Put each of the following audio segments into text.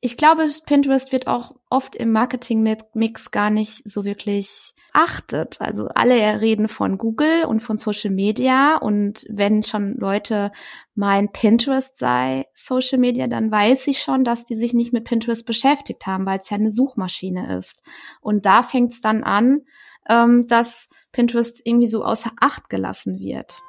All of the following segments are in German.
ich glaube, Pinterest wird auch oft im Marketing-Mix gar nicht so wirklich achtet. Also alle reden von Google und von Social Media und wenn schon Leute meinen, Pinterest sei Social Media, dann weiß ich schon, dass die sich nicht mit Pinterest beschäftigt haben, weil es ja eine Suchmaschine ist. Und da fängt es dann an, ähm, dass Pinterest irgendwie so außer Acht gelassen wird.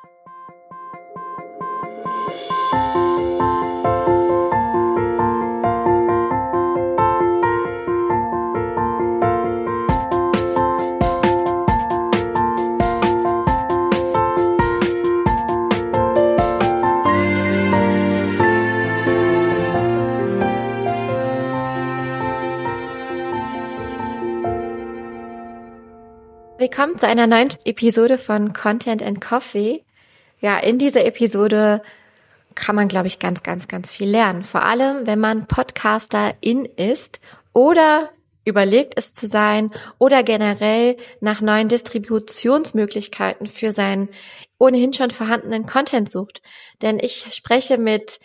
Willkommen zu einer neuen Episode von Content and Coffee. Ja, in dieser Episode kann man, glaube ich, ganz, ganz, ganz viel lernen. Vor allem, wenn man Podcaster in ist oder überlegt es zu sein oder generell nach neuen Distributionsmöglichkeiten für seinen ohnehin schon vorhandenen Content sucht. Denn ich spreche mit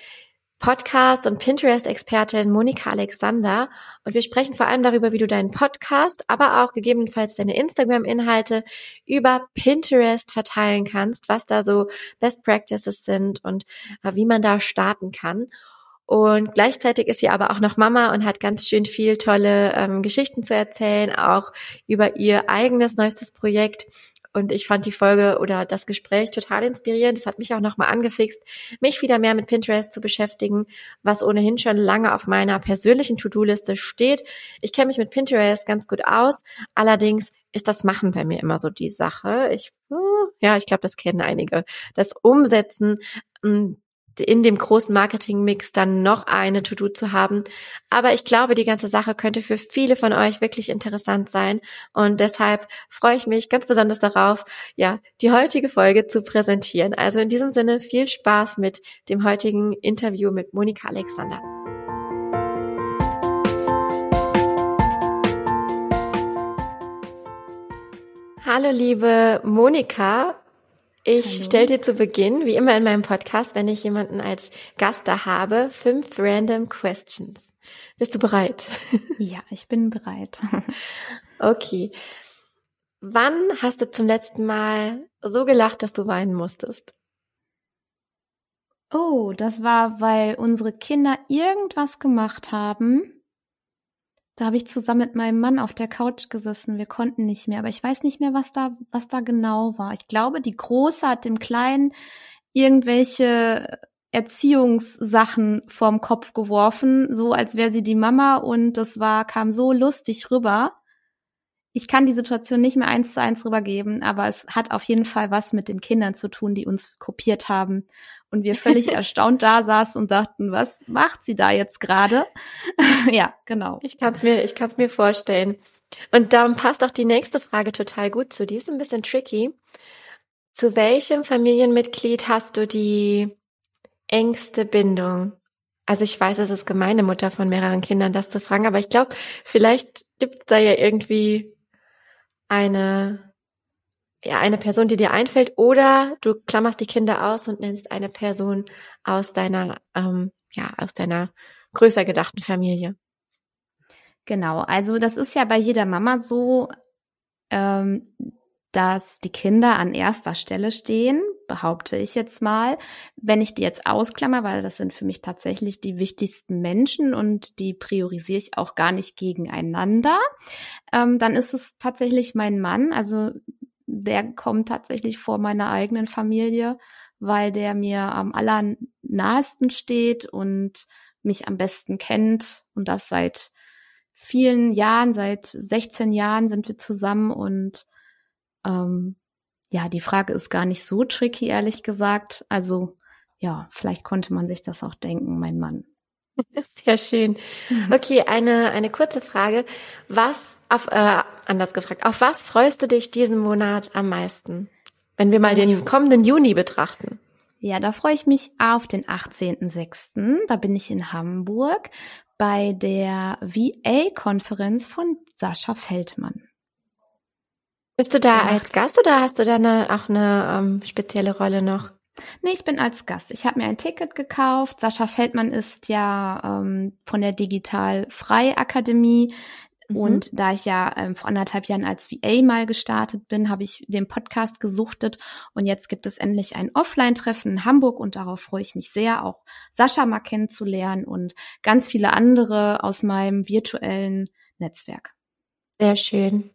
Podcast- und Pinterest-Expertin Monika Alexander. Und wir sprechen vor allem darüber, wie du deinen Podcast, aber auch gegebenenfalls deine Instagram-Inhalte über Pinterest verteilen kannst, was da so Best Practices sind und äh, wie man da starten kann. Und gleichzeitig ist sie aber auch noch Mama und hat ganz schön viel tolle ähm, Geschichten zu erzählen, auch über ihr eigenes neuestes Projekt und ich fand die Folge oder das Gespräch total inspirierend. Das hat mich auch nochmal angefixt, mich wieder mehr mit Pinterest zu beschäftigen, was ohnehin schon lange auf meiner persönlichen To-Do-Liste steht. Ich kenne mich mit Pinterest ganz gut aus. Allerdings ist das Machen bei mir immer so die Sache. Ich, ja, ich glaube, das kennen einige. Das Umsetzen, hm, in dem großen Marketing-Mix dann noch eine To-Do zu haben. Aber ich glaube, die ganze Sache könnte für viele von euch wirklich interessant sein. Und deshalb freue ich mich ganz besonders darauf, ja, die heutige Folge zu präsentieren. Also in diesem Sinne viel Spaß mit dem heutigen Interview mit Monika Alexander. Hallo liebe Monika, ich stelle dir zu Beginn, wie immer in meinem Podcast, wenn ich jemanden als Gast da habe, fünf random questions. Bist du bereit? Ja, ich bin bereit. Okay. Wann hast du zum letzten Mal so gelacht, dass du weinen musstest? Oh, das war, weil unsere Kinder irgendwas gemacht haben da habe ich zusammen mit meinem Mann auf der Couch gesessen. Wir konnten nicht mehr, aber ich weiß nicht mehr, was da, was da genau war. Ich glaube, die Große hat dem Kleinen irgendwelche Erziehungssachen vorm Kopf geworfen, so als wäre sie die Mama und das war, kam so lustig rüber. Ich kann die Situation nicht mehr eins zu eins rübergeben, aber es hat auf jeden Fall was mit den Kindern zu tun, die uns kopiert haben und wir völlig erstaunt da saßen und dachten, was macht sie da jetzt gerade? ja, genau. Ich kann es mir, ich kann es mir vorstellen. Und darum passt auch die nächste Frage total gut zu. Die ist ein bisschen tricky. Zu welchem Familienmitglied hast du die engste Bindung? Also ich weiß, es ist gemeine Mutter von mehreren Kindern, das zu fragen, aber ich glaube, vielleicht gibt es da ja irgendwie eine ja, eine Person, die dir einfällt, oder du klammerst die Kinder aus und nennst eine Person aus deiner, ähm, ja, aus deiner größer gedachten Familie. Genau, also das ist ja bei jeder Mama so, ähm, dass die Kinder an erster Stelle stehen, behaupte ich jetzt mal. Wenn ich die jetzt ausklammer, weil das sind für mich tatsächlich die wichtigsten Menschen und die priorisiere ich auch gar nicht gegeneinander, ähm, dann ist es tatsächlich mein Mann. Also der kommt tatsächlich vor meiner eigenen Familie, weil der mir am allernahesten steht und mich am besten kennt und das seit vielen Jahren, seit 16 Jahren sind wir zusammen und ähm, ja, die Frage ist gar nicht so tricky, ehrlich gesagt. Also ja, vielleicht konnte man sich das auch denken, mein Mann. Sehr schön. Mhm. Okay, eine, eine kurze Frage. Was, auf, äh, anders gefragt, auf was freust du dich diesen Monat am meisten? Wenn wir mal den kommenden Juni betrachten. Ja, da freue ich mich auf den 18.06. Da bin ich in Hamburg bei der VA-Konferenz von Sascha Feldmann. Bist du da als Gast oder hast du da eine, auch eine ähm, spezielle Rolle noch? Nee, ich bin als Gast. Ich habe mir ein Ticket gekauft. Sascha Feldmann ist ja ähm, von der Digital Frei Akademie. Mhm. Und da ich ja ähm, vor anderthalb Jahren als VA mal gestartet bin, habe ich den Podcast gesuchtet. Und jetzt gibt es endlich ein Offline-Treffen in Hamburg und darauf freue ich mich sehr, auch Sascha mal kennenzulernen und ganz viele andere aus meinem virtuellen Netzwerk. Sehr schön.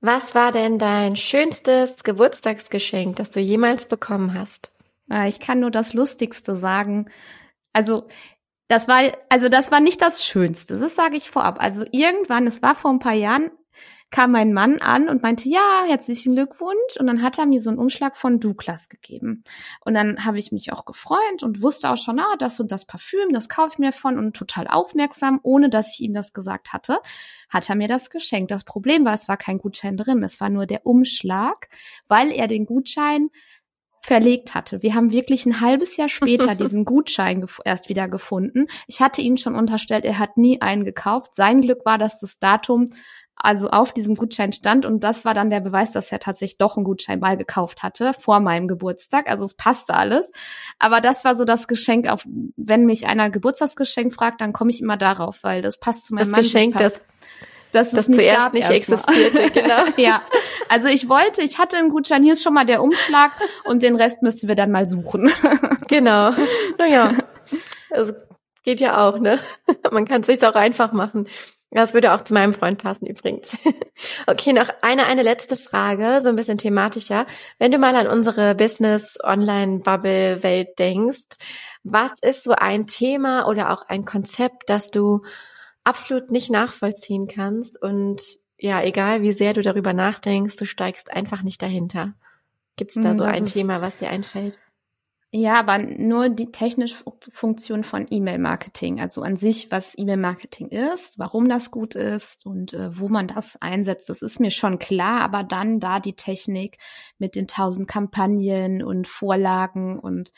Was war denn dein schönstes Geburtstagsgeschenk, das du jemals bekommen hast? Äh, ich kann nur das Lustigste sagen. Also das war, also das war nicht das Schönste. Das sage ich vorab. Also irgendwann, es war vor ein paar Jahren, kam mein Mann an und meinte, ja, herzlichen Glückwunsch. Und dann hat er mir so einen Umschlag von Douglas gegeben. Und dann habe ich mich auch gefreut und wusste auch schon, ah, das und das Parfüm, das kaufe ich mir von und total aufmerksam, ohne dass ich ihm das gesagt hatte, hat er mir das geschenkt. Das Problem war, es war kein Gutschein drin. Es war nur der Umschlag, weil er den Gutschein verlegt hatte. Wir haben wirklich ein halbes Jahr später diesen Gutschein erst wieder gefunden. Ich hatte ihn schon unterstellt, er hat nie einen gekauft. Sein Glück war, dass das Datum also auf diesem Gutschein stand und das war dann der Beweis, dass er tatsächlich doch einen Gutschein mal gekauft hatte vor meinem Geburtstag. Also es passte alles. Aber das war so das Geschenk, auf wenn mich einer Geburtstagsgeschenk fragt, dann komme ich immer darauf, weil das passt zu meinem das Geschenk, das dass das es nicht zuerst nicht existierte, genau. ja. Also ich wollte, ich hatte einen Gutschein, hier ist schon mal der Umschlag und den Rest müssen wir dann mal suchen. genau. Naja. Also geht ja auch, ne? Man kann es sich auch einfach machen. Das würde auch zu meinem Freund passen übrigens. Okay, noch eine, eine letzte Frage, so ein bisschen thematischer. Wenn du mal an unsere Business-Online-Bubble-Welt denkst, was ist so ein Thema oder auch ein Konzept, das du absolut nicht nachvollziehen kannst und ja, egal wie sehr du darüber nachdenkst, du steigst einfach nicht dahinter. Gibt es da hm, so das ein Thema, was dir einfällt? Ja, aber nur die technische Funktion von E-Mail-Marketing, also an sich, was E-Mail-Marketing ist, warum das gut ist und äh, wo man das einsetzt, das ist mir schon klar, aber dann da die Technik mit den tausend Kampagnen und Vorlagen und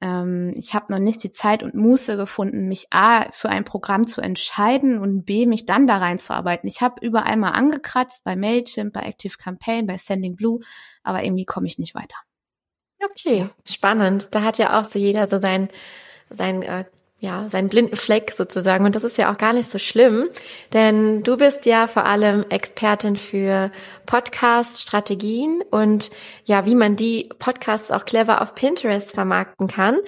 ähm, ich habe noch nicht die Zeit und Muße gefunden, mich A für ein Programm zu entscheiden und B mich dann da reinzuarbeiten. Ich habe überall mal angekratzt, bei Mailchimp, bei Active Campaign, bei Sending Blue, aber irgendwie komme ich nicht weiter. Okay, spannend. Da hat ja auch so jeder so sein, sein äh, ja, seinen blinden Fleck sozusagen. Und das ist ja auch gar nicht so schlimm, denn du bist ja vor allem Expertin für Podcast-Strategien und ja, wie man die Podcasts auch clever auf Pinterest vermarkten kann.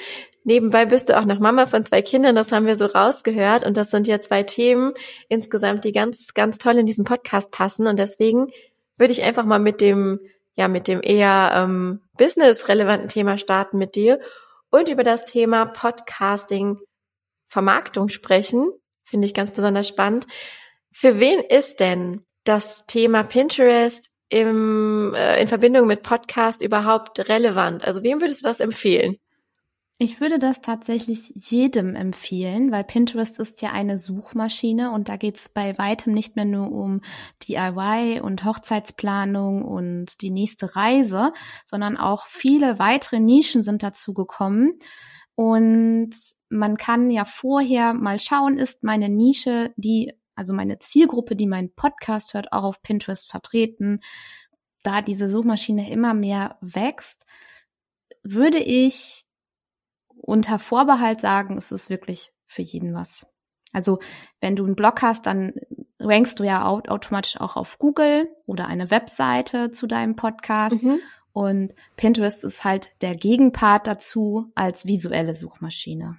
Nebenbei bist du auch noch Mama von zwei Kindern, das haben wir so rausgehört. Und das sind ja zwei Themen insgesamt, die ganz, ganz toll in diesen Podcast passen. Und deswegen würde ich einfach mal mit dem, ja, mit dem eher ähm, business-relevanten Thema starten mit dir und über das Thema Podcasting Vermarktung sprechen. Finde ich ganz besonders spannend. Für wen ist denn das Thema Pinterest im, äh, in Verbindung mit Podcast überhaupt relevant? Also wem würdest du das empfehlen? Ich würde das tatsächlich jedem empfehlen, weil Pinterest ist ja eine Suchmaschine und da geht es bei weitem nicht mehr nur um DIY und Hochzeitsplanung und die nächste Reise, sondern auch viele weitere Nischen sind dazu gekommen. Und man kann ja vorher mal schauen, ist meine Nische, die, also meine Zielgruppe, die meinen Podcast hört, auch auf Pinterest vertreten. Da diese Suchmaschine immer mehr wächst, würde ich unter Vorbehalt sagen, es ist wirklich für jeden was. Also wenn du einen Blog hast, dann rankst du ja automatisch auch auf Google oder eine Webseite zu deinem Podcast. Mhm. Und Pinterest ist halt der Gegenpart dazu als visuelle Suchmaschine.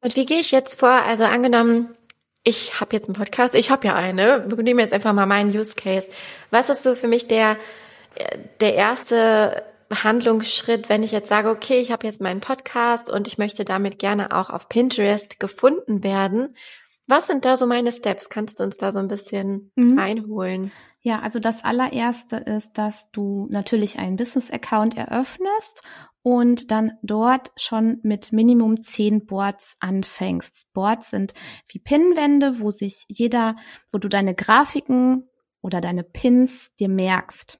Und wie gehe ich jetzt vor? Also angenommen, ich habe jetzt einen Podcast, ich habe ja eine, wir nehmen jetzt einfach mal meinen Use Case. Was ist so für mich der, der erste Handlungsschritt, wenn ich jetzt sage, okay, ich habe jetzt meinen Podcast und ich möchte damit gerne auch auf Pinterest gefunden werden. Was sind da so meine Steps? Kannst du uns da so ein bisschen mhm. reinholen? Ja, also das allererste ist, dass du natürlich einen Business-Account eröffnest und dann dort schon mit Minimum zehn Boards anfängst. Boards sind wie Pinwände, wo sich jeder, wo du deine Grafiken oder deine Pins dir merkst.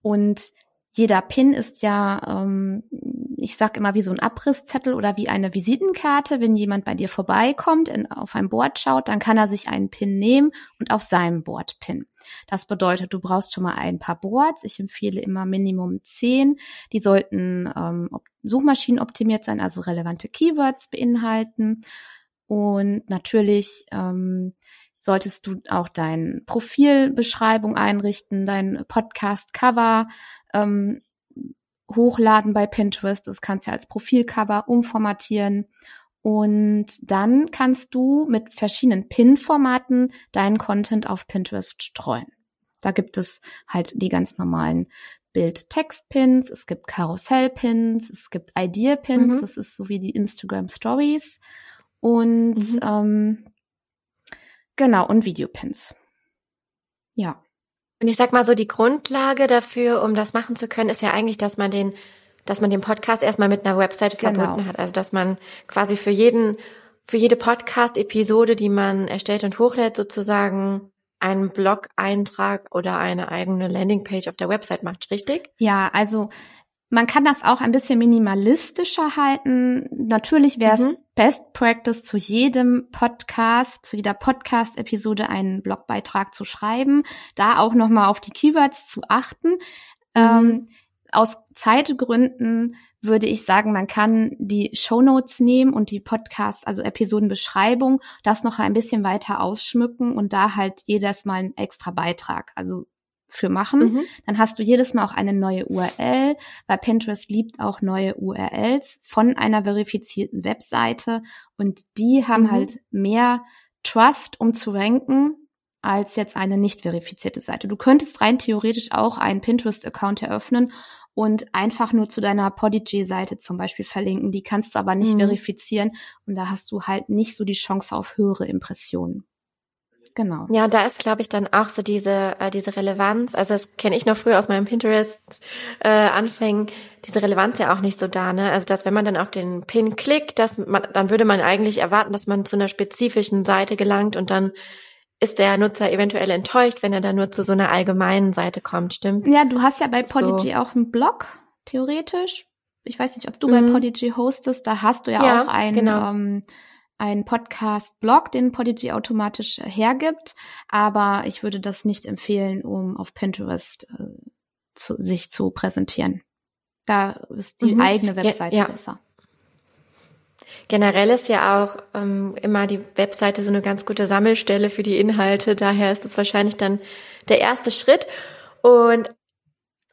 Und jeder Pin ist ja, ähm, ich sag immer wie so ein Abrisszettel oder wie eine Visitenkarte. Wenn jemand bei dir vorbeikommt, in, auf ein Board schaut, dann kann er sich einen Pin nehmen und auf seinem Board pinnen. Das bedeutet, du brauchst schon mal ein paar Boards. Ich empfehle immer Minimum zehn. Die sollten ähm, Suchmaschinen optimiert sein, also relevante Keywords beinhalten. Und natürlich ähm, solltest du auch dein Profilbeschreibung einrichten, dein Podcast-Cover ähm, hochladen bei Pinterest. Das kannst du als Profilcover umformatieren. Und dann kannst du mit verschiedenen Pin-Formaten deinen Content auf Pinterest streuen. Da gibt es halt die ganz normalen Bild-Text-Pins, es gibt Karussell-Pins, es gibt Idea-Pins, mhm. das ist so wie die Instagram-Stories. Und mhm. ähm, genau, und Videopins. Ja. Und ich sag mal so, die Grundlage dafür, um das machen zu können, ist ja eigentlich, dass man den, dass man den Podcast erstmal mit einer Webseite genau. verbunden hat. Also dass man quasi für jeden, für jede Podcast-Episode, die man erstellt und hochlädt, sozusagen einen Blog-Eintrag oder eine eigene Landingpage auf der Website macht, richtig? Ja, also man kann das auch ein bisschen minimalistischer halten. Natürlich wäre es mhm. Best Practice zu jedem Podcast, zu jeder Podcast-Episode einen Blogbeitrag zu schreiben, da auch nochmal auf die Keywords zu achten. Mhm. Ähm, aus Zeitgründen würde ich sagen, man kann die Show Notes nehmen und die Podcast, also Episodenbeschreibung, das noch ein bisschen weiter ausschmücken und da halt jedes Mal einen extra Beitrag. Also für machen. Mhm. Dann hast du jedes Mal auch eine neue URL, weil Pinterest liebt auch neue URLs von einer verifizierten Webseite und die haben mhm. halt mehr Trust, um zu ranken, als jetzt eine nicht verifizierte Seite. Du könntest rein theoretisch auch einen Pinterest-Account eröffnen und einfach nur zu deiner Podigy-Seite zum Beispiel verlinken. Die kannst du aber nicht mhm. verifizieren und da hast du halt nicht so die Chance auf höhere Impressionen. Genau. Ja, da ist, glaube ich, dann auch so diese, äh, diese Relevanz. Also das kenne ich noch früher aus meinem Pinterest-Anfängen, äh, diese Relevanz ja auch nicht so da, ne? Also dass wenn man dann auf den Pin klickt, dass man, dann würde man eigentlich erwarten, dass man zu einer spezifischen Seite gelangt und dann ist der Nutzer eventuell enttäuscht, wenn er dann nur zu so einer allgemeinen Seite kommt, stimmt? Ja, du hast ja bei Podigy so. auch einen Blog, theoretisch. Ich weiß nicht, ob du mhm. bei Podigy hostest, da hast du ja, ja auch einen genau. ähm, ein Podcast-Blog, den Podigy automatisch hergibt, aber ich würde das nicht empfehlen, um auf Pinterest äh, zu, sich zu präsentieren. Da ist die mhm. eigene Webseite ja, ja. besser. Generell ist ja auch ähm, immer die Webseite so eine ganz gute Sammelstelle für die Inhalte. Daher ist es wahrscheinlich dann der erste Schritt. Und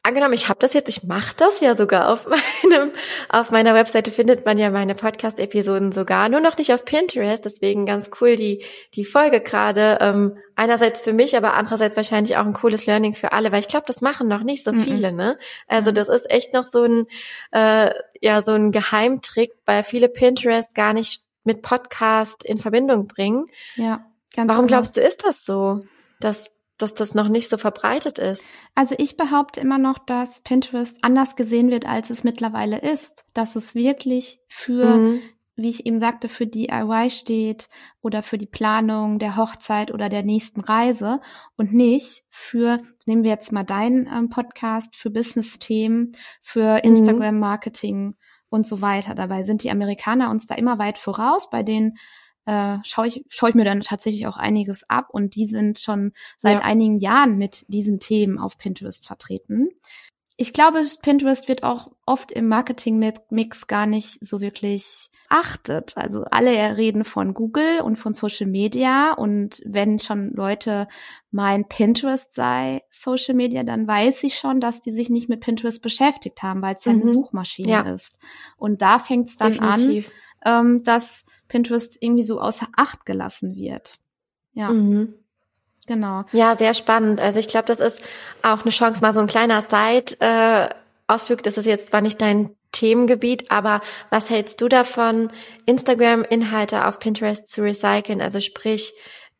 angenommen, ich habe das jetzt, ich mache das ja sogar auf meinem, auf meiner Webseite findet man ja meine Podcast-Episoden sogar, nur noch nicht auf Pinterest, deswegen ganz cool die, die Folge gerade. Ähm, einerseits für mich, aber andererseits wahrscheinlich auch ein cooles Learning für alle, weil ich glaube, das machen noch nicht so mhm. viele, ne? Also das ist echt noch so ein, äh, ja, so ein Geheimtrick, weil viele Pinterest gar nicht mit Podcast in Verbindung bringen. Ja. Ganz Warum genau. glaubst du, ist das so? Dass dass das noch nicht so verbreitet ist? Also ich behaupte immer noch, dass Pinterest anders gesehen wird, als es mittlerweile ist. Dass es wirklich für, mhm. wie ich eben sagte, für DIY steht oder für die Planung der Hochzeit oder der nächsten Reise und nicht für, nehmen wir jetzt mal deinen ähm, Podcast, für Business-Themen, für mhm. Instagram-Marketing und so weiter. Dabei sind die Amerikaner uns da immer weit voraus bei den äh, schaue ich, schaue ich mir dann tatsächlich auch einiges ab und die sind schon seit ja. einigen Jahren mit diesen Themen auf Pinterest vertreten. Ich glaube, Pinterest wird auch oft im Marketing-Mix gar nicht so wirklich achtet. Also alle reden von Google und von Social Media und wenn schon Leute meinen, Pinterest sei Social Media, dann weiß ich schon, dass die sich nicht mit Pinterest beschäftigt haben, weil es ja mhm. eine Suchmaschine ja. ist. Und da fängt es dann Definitiv. an, ähm, dass Pinterest irgendwie so außer Acht gelassen wird. Ja. Mhm. Genau. Ja, sehr spannend. Also ich glaube, das ist auch eine Chance, mal so ein kleiner Side äh, ausfügt. Das ist jetzt zwar nicht dein Themengebiet, aber was hältst du davon, Instagram-Inhalte auf Pinterest zu recyceln? Also sprich,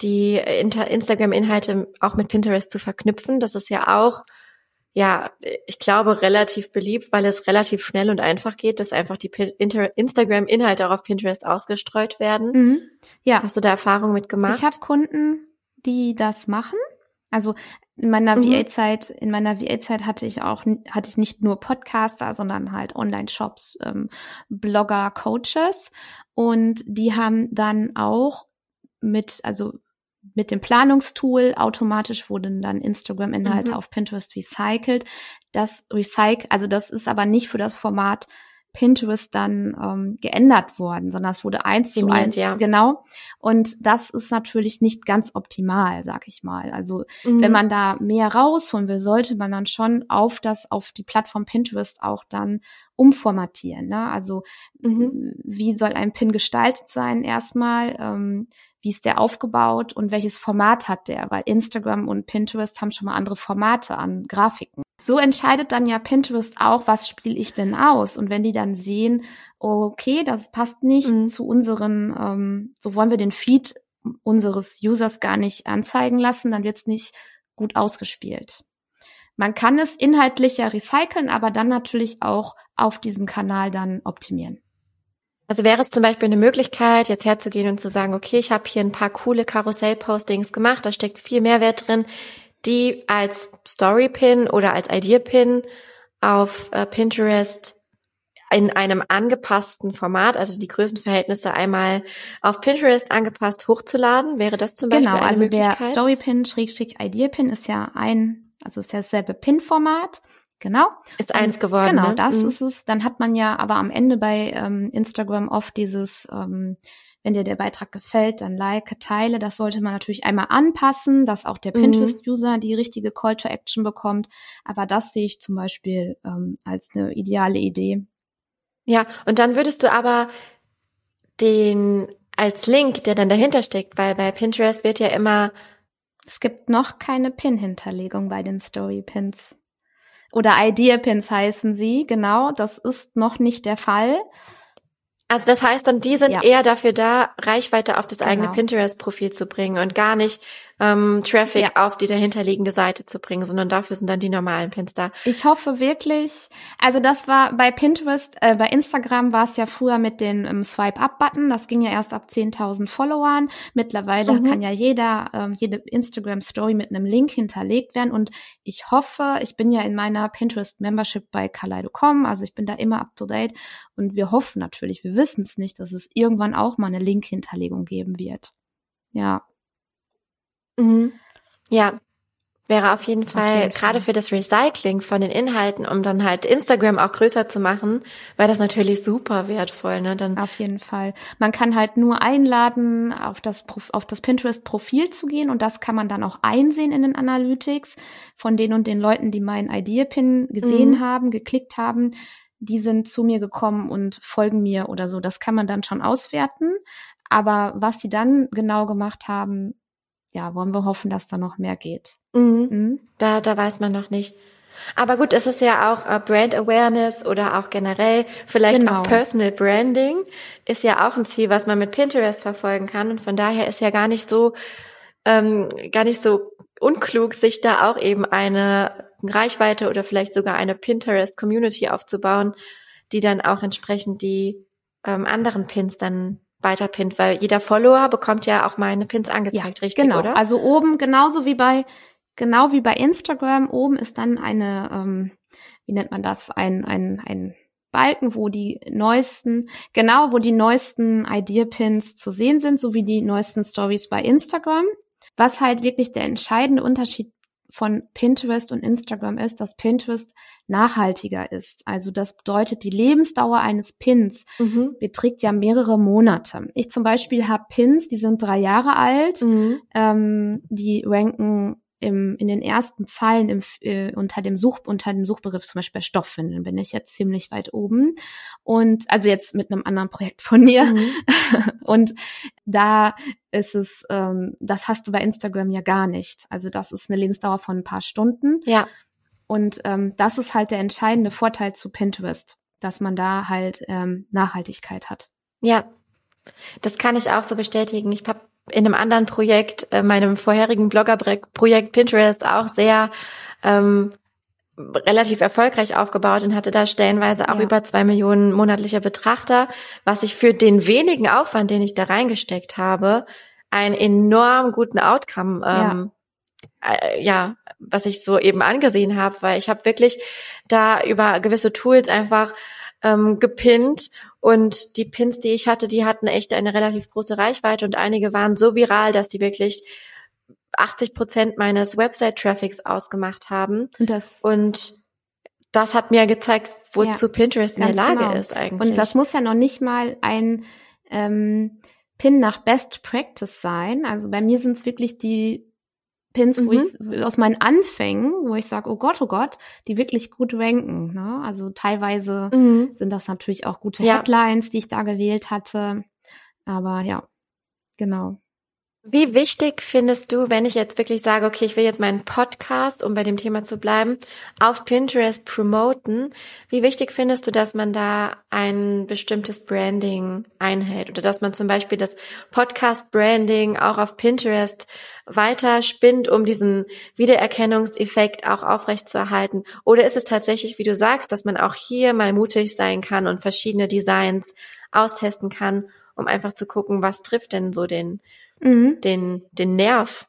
die Instagram-Inhalte auch mit Pinterest zu verknüpfen. Das ist ja auch ja, ich glaube, relativ beliebt, weil es relativ schnell und einfach geht, dass einfach die Instagram-Inhalte auch auf Pinterest ausgestreut werden. Mhm. Ja. Hast du da Erfahrungen mit gemacht? Ich habe Kunden, die das machen. Also In meiner mhm. VA-Zeit, in meiner VA-Zeit hatte ich auch, hatte ich nicht nur Podcaster, sondern halt Online-Shops, ähm, Blogger, Coaches. Und die haben dann auch mit, also mit dem Planungstool automatisch wurden dann Instagram-Inhalte mhm. auf Pinterest recycelt. Das Recycle, also das ist aber nicht für das Format Pinterest dann ähm, geändert worden, sondern es wurde eins zu eins, ja. genau. Und das ist natürlich nicht ganz optimal, sag ich mal. Also mhm. wenn man da mehr rausholen will, sollte man dann schon auf das, auf die Plattform Pinterest auch dann umformatieren. Ne? Also mhm. wie soll ein Pin gestaltet sein erstmal? Ähm, wie ist der aufgebaut und welches Format hat der? Weil Instagram und Pinterest haben schon mal andere Formate an Grafiken. So entscheidet dann ja Pinterest auch, was spiele ich denn aus? Und wenn die dann sehen, okay, das passt nicht mhm. zu unseren, ähm, so wollen wir den Feed unseres Users gar nicht anzeigen lassen, dann wird es nicht gut ausgespielt. Man kann es inhaltlicher recyceln, aber dann natürlich auch auf diesem Kanal dann optimieren. Also wäre es zum Beispiel eine Möglichkeit, jetzt herzugehen und zu sagen, okay, ich habe hier ein paar coole Karussell-Postings gemacht, da steckt viel Mehrwert drin, die als Story-Pin oder als Idea-Pin auf äh, Pinterest in einem angepassten Format, also die Größenverhältnisse einmal auf Pinterest angepasst hochzuladen, wäre das zum Beispiel genau, eine also Möglichkeit? Genau, also der Story-Pin, Schrägstrich Idea-Pin ist ja ein, also ist ja dasselbe Pin-Format Genau. Ist eins geworden. Genau, ne? das mhm. ist es. Dann hat man ja aber am Ende bei ähm, Instagram oft dieses, ähm, wenn dir der Beitrag gefällt, dann like, teile. Das sollte man natürlich einmal anpassen, dass auch der mhm. Pinterest-User die richtige Call to Action bekommt. Aber das sehe ich zum Beispiel ähm, als eine ideale Idee. Ja, und dann würdest du aber den als Link, der dann dahinter steckt, weil bei Pinterest wird ja immer es gibt noch keine Pin-Hinterlegung bei den Story-Pins. Oder Idea-Pins heißen sie, genau. Das ist noch nicht der Fall. Also das heißt dann, die sind ja. eher dafür da, Reichweite auf das genau. eigene Pinterest-Profil zu bringen und gar nicht ähm, Traffic ja. auf die dahinterliegende Seite zu bringen, sondern dafür sind dann die normalen Pins da. Ich hoffe wirklich, also das war bei Pinterest, äh, bei Instagram war es ja früher mit dem ähm, Swipe-Up-Button, das ging ja erst ab 10.000 Followern. Mittlerweile mhm. kann ja jeder, ähm, jede Instagram-Story mit einem Link hinterlegt werden und ich hoffe, ich bin ja in meiner Pinterest-Membership bei Kaleido.com, also ich bin da immer up-to-date und wir hoffen natürlich, wir wissen es nicht, dass es irgendwann auch mal eine Link-Hinterlegung geben wird. Ja. Mhm. Ja, wäre auf jeden Fall auf jeden gerade Fall. für das Recycling von den Inhalten, um dann halt Instagram auch größer zu machen, wäre das natürlich super wertvoll. Ne? Dann auf jeden Fall. Man kann halt nur einladen, auf das auf das Pinterest-Profil zu gehen und das kann man dann auch einsehen in den Analytics von den und den Leuten, die meinen Idea-Pin gesehen mhm. haben, geklickt haben die sind zu mir gekommen und folgen mir oder so. Das kann man dann schon auswerten. Aber was die dann genau gemacht haben, ja, wollen wir hoffen, dass da noch mehr geht. Mhm. Mhm. Da, da weiß man noch nicht. Aber gut, es ist ja auch äh, Brand Awareness oder auch generell vielleicht genau. auch Personal Branding ist ja auch ein Ziel, was man mit Pinterest verfolgen kann. Und von daher ist ja gar nicht so, ähm, gar nicht so unklug, sich da auch eben eine Reichweite oder vielleicht sogar eine Pinterest-Community aufzubauen, die dann auch entsprechend die ähm, anderen Pins dann weiterpinnt, weil jeder Follower bekommt ja auch meine Pins angezeigt, ja, richtig, genau. oder? Also oben genauso wie bei genau wie bei Instagram oben ist dann eine ähm, wie nennt man das ein ein ein Balken, wo die neuesten, genau, wo die neuesten Idea-Pins zu sehen sind, sowie die neuesten Stories bei Instagram. Was halt wirklich der entscheidende Unterschied von Pinterest und Instagram ist, dass Pinterest nachhaltiger ist. Also das bedeutet, die Lebensdauer eines Pins mhm. beträgt ja mehrere Monate. Ich zum Beispiel habe Pins, die sind drei Jahre alt, mhm. ähm, die ranken im, in den ersten Zeilen im, äh, unter dem Such unter dem Suchbegriff zum Beispiel bei Stoffwindeln bin ich jetzt ziemlich weit oben. Und also jetzt mit einem anderen Projekt von mir. Mhm. und da ist es ähm, das hast du bei Instagram ja gar nicht. Also das ist eine Lebensdauer von ein paar Stunden. Ja. Und ähm, das ist halt der entscheidende Vorteil zu Pinterest dass man da halt ähm, Nachhaltigkeit hat. Ja. Das kann ich auch so bestätigen. Ich habe in einem anderen Projekt, äh, meinem vorherigen Blogger-Projekt Pinterest auch sehr ähm, relativ erfolgreich aufgebaut und hatte da stellenweise auch ja. über zwei Millionen monatliche Betrachter, was ich für den wenigen Aufwand, den ich da reingesteckt habe, einen enorm guten Outcome ähm, ja. äh, ja, was ich so eben angesehen habe, weil ich habe wirklich da über gewisse Tools einfach ähm, gepinnt und die Pins, die ich hatte, die hatten echt eine relativ große Reichweite und einige waren so viral, dass die wirklich 80 Prozent meines Website-Traffics ausgemacht haben. Und das, und das hat mir gezeigt, wozu ja, Pinterest in der Lage genau. ist eigentlich. Und das muss ja noch nicht mal ein ähm, Pin nach Best Practice sein. Also bei mir sind es wirklich die Pins, mhm. wo ich aus meinen Anfängen, wo ich sage, oh Gott, oh Gott, die wirklich gut ranken. Ne? Also teilweise mhm. sind das natürlich auch gute ja. Headlines, die ich da gewählt hatte. Aber ja, genau. Wie wichtig findest du, wenn ich jetzt wirklich sage, okay, ich will jetzt meinen Podcast, um bei dem Thema zu bleiben, auf Pinterest promoten? Wie wichtig findest du, dass man da ein bestimmtes Branding einhält oder dass man zum Beispiel das Podcast-Branding auch auf Pinterest weiter spinnt, um diesen Wiedererkennungseffekt auch aufrechtzuerhalten? Oder ist es tatsächlich, wie du sagst, dass man auch hier mal mutig sein kann und verschiedene Designs austesten kann, um einfach zu gucken, was trifft denn so den mhm. den, den Nerv.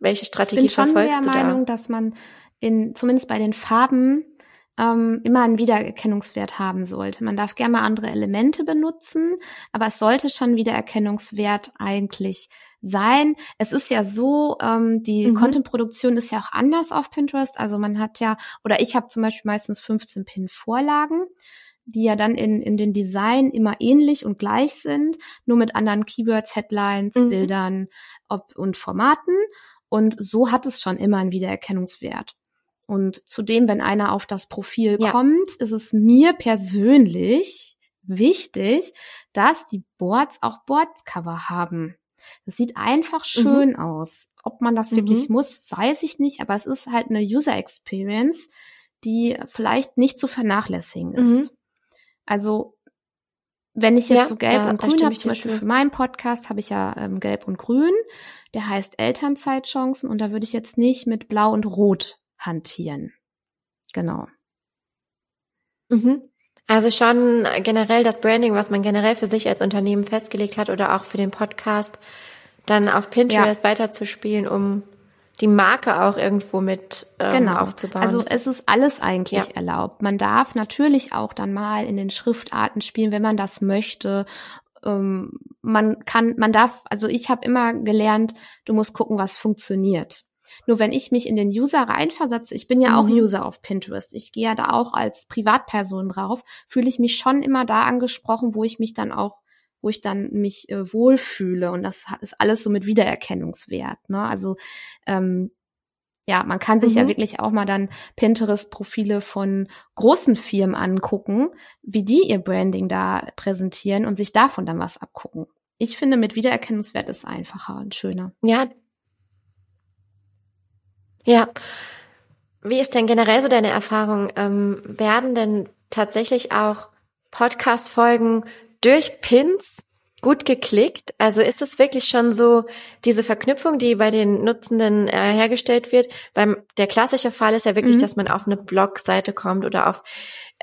Welche Strategie verfolgst du da? Ich bin schon der Meinung, dass man in, zumindest bei den Farben, ähm, immer einen Wiedererkennungswert haben sollte. Man darf gerne mal andere Elemente benutzen, aber es sollte schon Wiedererkennungswert eigentlich sein. Es ist ja so, ähm, die mhm. Content-Produktion ist ja auch anders auf Pinterest. Also man hat ja, oder ich habe zum Beispiel meistens 15 Pin-Vorlagen die ja dann in, in den Design immer ähnlich und gleich sind, nur mit anderen Keywords, Headlines, mhm. Bildern ob, und Formaten. Und so hat es schon immer einen Wiedererkennungswert. Und zudem, wenn einer auf das Profil ja. kommt, ist es mir persönlich wichtig, dass die Boards auch Boardcover haben. Das sieht einfach mhm. schön mhm. aus. Ob man das wirklich mhm. muss, weiß ich nicht, aber es ist halt eine User Experience, die vielleicht nicht zu vernachlässigen ist. Mhm. Also wenn ich jetzt ja, so gelb da, und grün habe, zum Beispiel für meinen Podcast habe ich ja ähm, gelb und grün, der heißt Elternzeitchancen und da würde ich jetzt nicht mit blau und rot hantieren. Genau. Mhm. Also schon generell das Branding, was man generell für sich als Unternehmen festgelegt hat oder auch für den Podcast, dann auf Pinterest ja. weiterzuspielen, um die Marke auch irgendwo mit ähm, genau. aufzubauen. Also es ist alles eigentlich ja. erlaubt. Man darf natürlich auch dann mal in den Schriftarten spielen, wenn man das möchte. Ähm, man kann, man darf, also ich habe immer gelernt, du musst gucken, was funktioniert. Nur wenn ich mich in den User reinversetze, ich bin ja mhm. auch User auf Pinterest, ich gehe ja da auch als Privatperson drauf, fühle ich mich schon immer da angesprochen, wo ich mich dann auch wo ich dann mich äh, wohlfühle. Und das ist alles so mit Wiedererkennungswert. Ne? Also ähm, ja, man kann sich mhm. ja wirklich auch mal dann Pinterest-Profile von großen Firmen angucken, wie die ihr Branding da präsentieren und sich davon dann was abgucken. Ich finde, mit Wiedererkennungswert ist einfacher und schöner. Ja. Ja. Wie ist denn generell so deine Erfahrung? Ähm, werden denn tatsächlich auch Podcast-Folgen durch Pins gut geklickt? Also ist es wirklich schon so diese Verknüpfung, die bei den Nutzenden äh, hergestellt wird? Beim der klassische Fall ist ja wirklich, mhm. dass man auf eine Blogseite kommt oder auf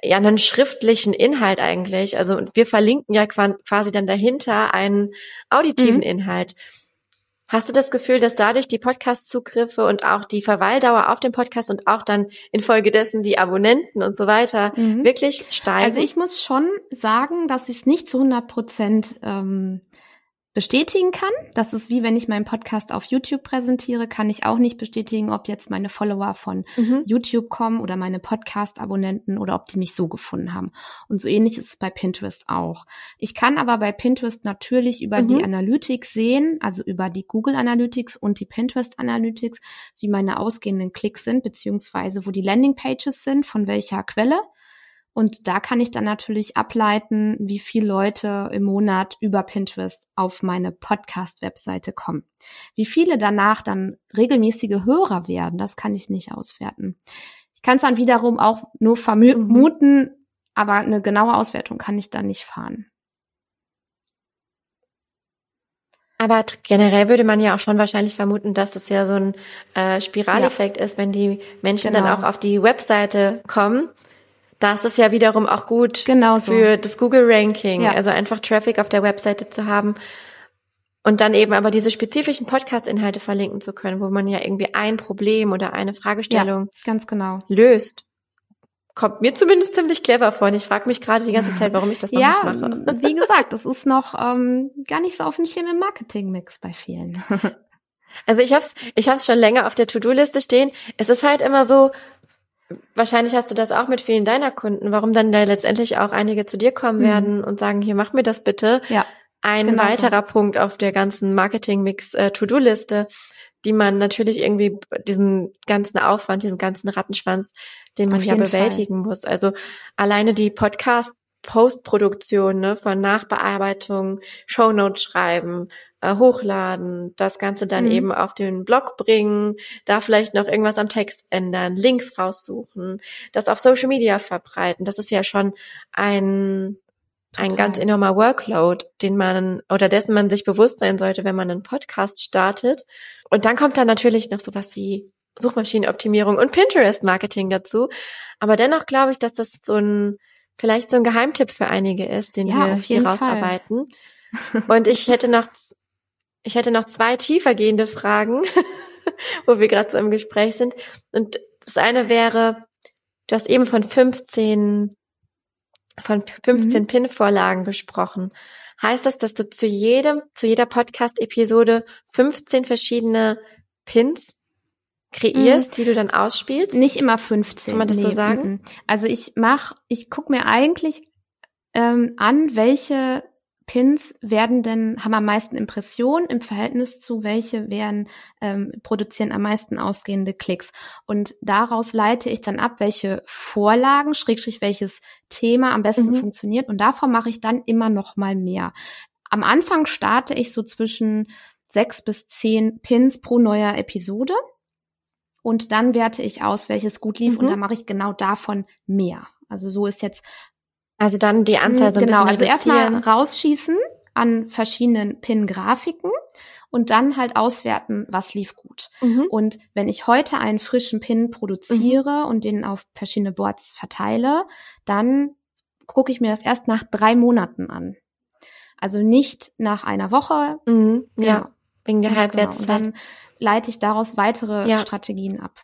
ja einen schriftlichen Inhalt eigentlich. Also wir verlinken ja quasi dann dahinter einen auditiven mhm. Inhalt. Hast du das Gefühl, dass dadurch die Podcast-Zugriffe und auch die Verweildauer auf dem Podcast und auch dann infolgedessen die Abonnenten und so weiter mhm. wirklich steigen? Also ich muss schon sagen, dass ich es nicht zu 100 Prozent ähm, bestätigen kann. Das ist wie wenn ich meinen Podcast auf YouTube präsentiere, kann ich auch nicht bestätigen, ob jetzt meine Follower von mhm. YouTube kommen oder meine Podcast-Abonnenten oder ob die mich so gefunden haben. Und so ähnlich ist es bei Pinterest auch. Ich kann aber bei Pinterest natürlich über mhm. die Analytics sehen, also über die Google Analytics und die Pinterest Analytics, wie meine ausgehenden Klicks sind, beziehungsweise wo die Landing Pages sind, von welcher Quelle. Und da kann ich dann natürlich ableiten, wie viele Leute im Monat über Pinterest auf meine Podcast-Webseite kommen. Wie viele danach dann regelmäßige Hörer werden, das kann ich nicht auswerten. Ich kann es dann wiederum auch nur vermuten, mhm. aber eine genaue Auswertung kann ich dann nicht fahren. Aber generell würde man ja auch schon wahrscheinlich vermuten, dass das ja so ein äh, Spiraleffekt ja. ist, wenn die Menschen genau. dann auch auf die Webseite kommen das ist ja wiederum auch gut genau so. für das Google-Ranking, ja. also einfach Traffic auf der Webseite zu haben. Und dann eben aber diese spezifischen Podcast-Inhalte verlinken zu können, wo man ja irgendwie ein Problem oder eine Fragestellung ja, ganz genau. löst. Kommt mir zumindest ziemlich clever vor. Und ich frage mich gerade die ganze Zeit, warum ich das noch ja, nicht mache. wie gesagt, das ist noch ähm, gar nicht so auf dem Schirm im Marketing-Mix bei vielen. also ich hab's, ich hab's schon länger auf der To-Do-Liste stehen. Es ist halt immer so, wahrscheinlich hast du das auch mit vielen deiner Kunden, warum dann da letztendlich auch einige zu dir kommen mhm. werden und sagen, hier mach mir das bitte. Ja. Ein genau weiterer so. Punkt auf der ganzen Marketing-Mix-To-Do-Liste, äh, die man natürlich irgendwie diesen ganzen Aufwand, diesen ganzen Rattenschwanz, den man ja bewältigen Fall. muss. Also alleine die Podcast Postproduktion ne, von Nachbearbeitung, Shownotes schreiben, äh, hochladen, das Ganze dann mhm. eben auf den Blog bringen, da vielleicht noch irgendwas am Text ändern, Links raussuchen, das auf Social Media verbreiten. Das ist ja schon ein ein ganz enormer Workload, den man oder dessen man sich bewusst sein sollte, wenn man einen Podcast startet. Und dann kommt dann natürlich noch sowas wie Suchmaschinenoptimierung und Pinterest-Marketing dazu. Aber dennoch glaube ich, dass das so ein vielleicht so ein Geheimtipp für einige ist, den ja, wir hier rausarbeiten. Und ich hätte noch ich hätte noch zwei tiefergehende Fragen, wo wir gerade so im Gespräch sind. Und das eine wäre, du hast eben von 15 von 15 mhm. Pin-Vorlagen gesprochen. Heißt das, dass du zu jedem, zu jeder Podcast-Episode 15 verschiedene Pins kreierst, mhm. die du dann ausspielst? Nicht immer 15. Kann man das nee, so sagen? Mhm. Also ich mach, ich guck mir eigentlich ähm, an, welche Pins werden denn, haben am meisten Impressionen im Verhältnis zu welche werden, ähm, produzieren am meisten ausgehende Klicks. Und daraus leite ich dann ab, welche Vorlagen, schrägstrich welches Thema am besten mhm. funktioniert. Und davon mache ich dann immer noch mal mehr. Am Anfang starte ich so zwischen sechs bis zehn Pins pro neuer Episode. Und dann werte ich aus, welches gut lief. Mhm. Und dann mache ich genau davon mehr. Also so ist jetzt also dann die Anzahl so ein genau, bisschen also erstmal rausschießen an verschiedenen Pin-Grafiken und dann halt auswerten, was lief gut. Mhm. Und wenn ich heute einen frischen Pin produziere mhm. und den auf verschiedene Boards verteile, dann gucke ich mir das erst nach drei Monaten an. Also nicht nach einer Woche. Mhm. Genau. Ja, wegen der Halbwertszeit. Genau. Und dann leite ich daraus weitere ja. Strategien ab.